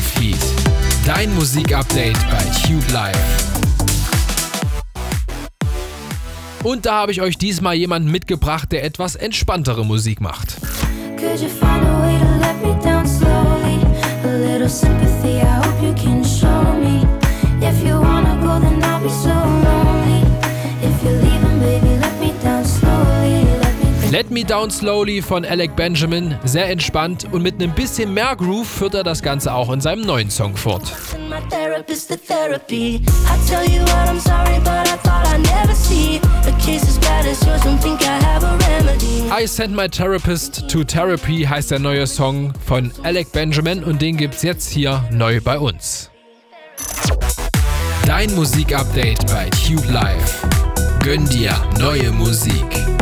Wave Heat. Dein Musikupdate bei Tube Live. Und da habe ich euch diesmal jemanden mitgebracht, der etwas entspanntere Musik macht. Could you find a way to let me down Let Me Down Slowly von Alec Benjamin, sehr entspannt und mit einem bisschen mehr Groove führt er das Ganze auch in seinem neuen Song fort. I Send My Therapist to Therapy heißt der neue Song von Alec Benjamin und den gibt's jetzt hier neu bei uns. Dein Musikupdate bei Tube Live. Gönn dir neue Musik.